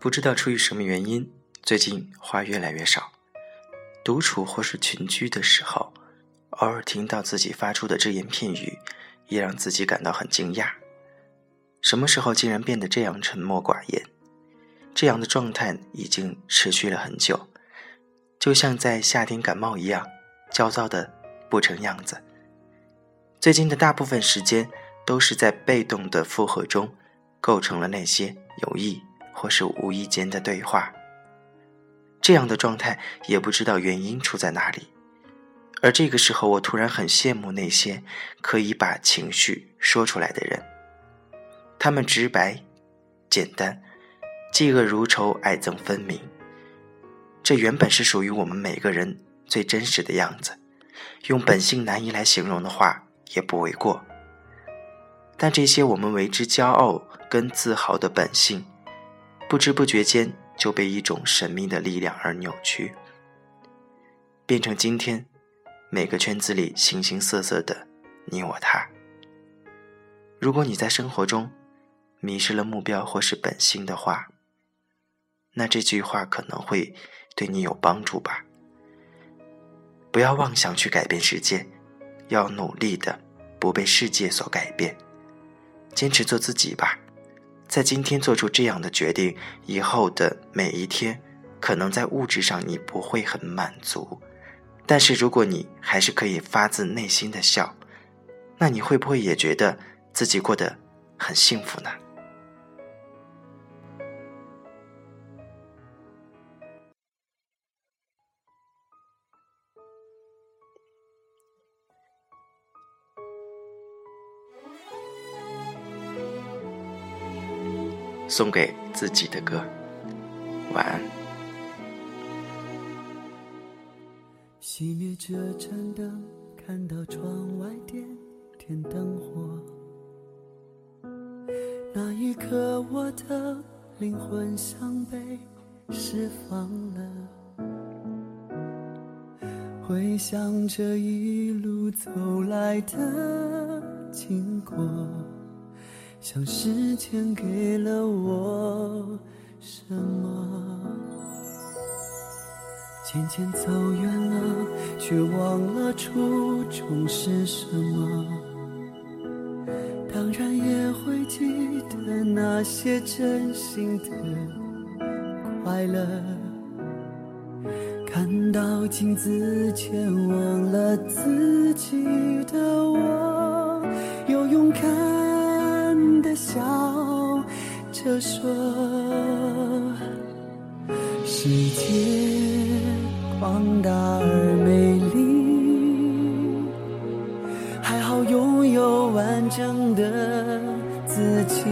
不知道出于什么原因，最近话越来越少。独处或是群居的时候，偶尔听到自己发出的只言片语，也让自己感到很惊讶。什么时候竟然变得这样沉默寡言？这样的状态已经持续了很久，就像在夏天感冒一样，焦躁的不成样子。最近的大部分时间都是在被动的附和中，构成了那些有意或是无意间的对话。这样的状态也不知道原因出在哪里。而这个时候，我突然很羡慕那些可以把情绪说出来的人，他们直白、简单。嫉恶如仇，爱憎分明。这原本是属于我们每个人最真实的样子，用本性难移来形容的话也不为过。但这些我们为之骄傲跟自豪的本性，不知不觉间就被一种神秘的力量而扭曲，变成今天每个圈子里形形色色的你我他。如果你在生活中迷失了目标或是本性的话，那这句话可能会对你有帮助吧。不要妄想去改变世界，要努力的不被世界所改变，坚持做自己吧。在今天做出这样的决定，以后的每一天，可能在物质上你不会很满足，但是如果你还是可以发自内心的笑，那你会不会也觉得自己过得很幸福呢？送给自己的歌，晚安。熄灭这盏灯，看到窗外点点灯火。那一刻，我的灵魂像被释放了。回想这一路走来的经过。像时间给了我什么？渐渐走远了，却忘了初衷是什么。当然也会记得那些真心的快乐。看到镜子前忘了自己的我，又勇敢。笑着说，世界广大而美丽，还好拥有完整的自己，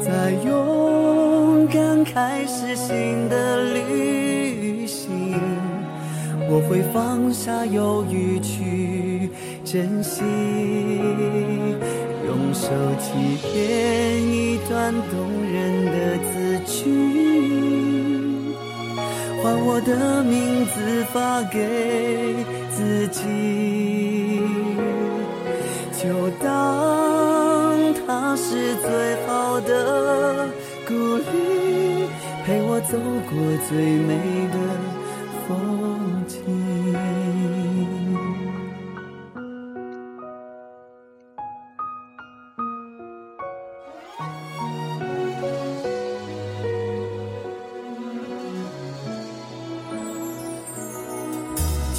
在勇敢开始会放下犹豫去珍惜。用手机编一段动人的字句，换我的名字发给自己，就当它是最好的鼓励，陪我走过最美的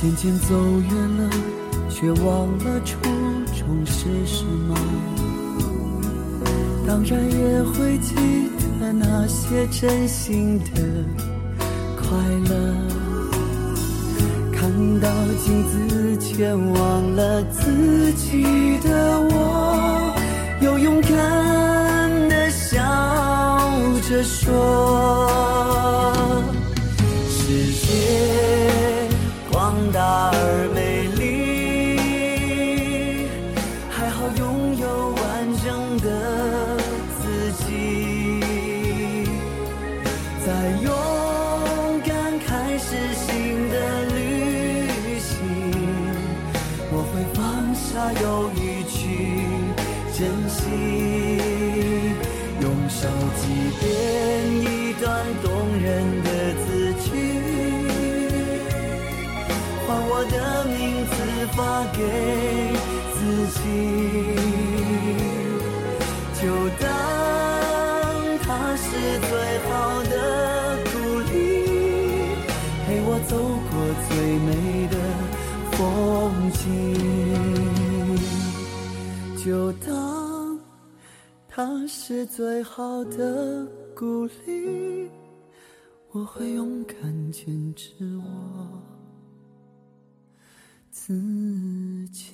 渐渐走远了，却忘了初衷是什么。当然也会记得那些真心的快乐。看到镜子前忘了自己的我，又勇敢的笑着说。世界会放下犹豫去珍惜，用。手机编一段动人的字句，把我的名字发给自己，风景，就当。它是最好的鼓励，我会勇敢坚持我自己。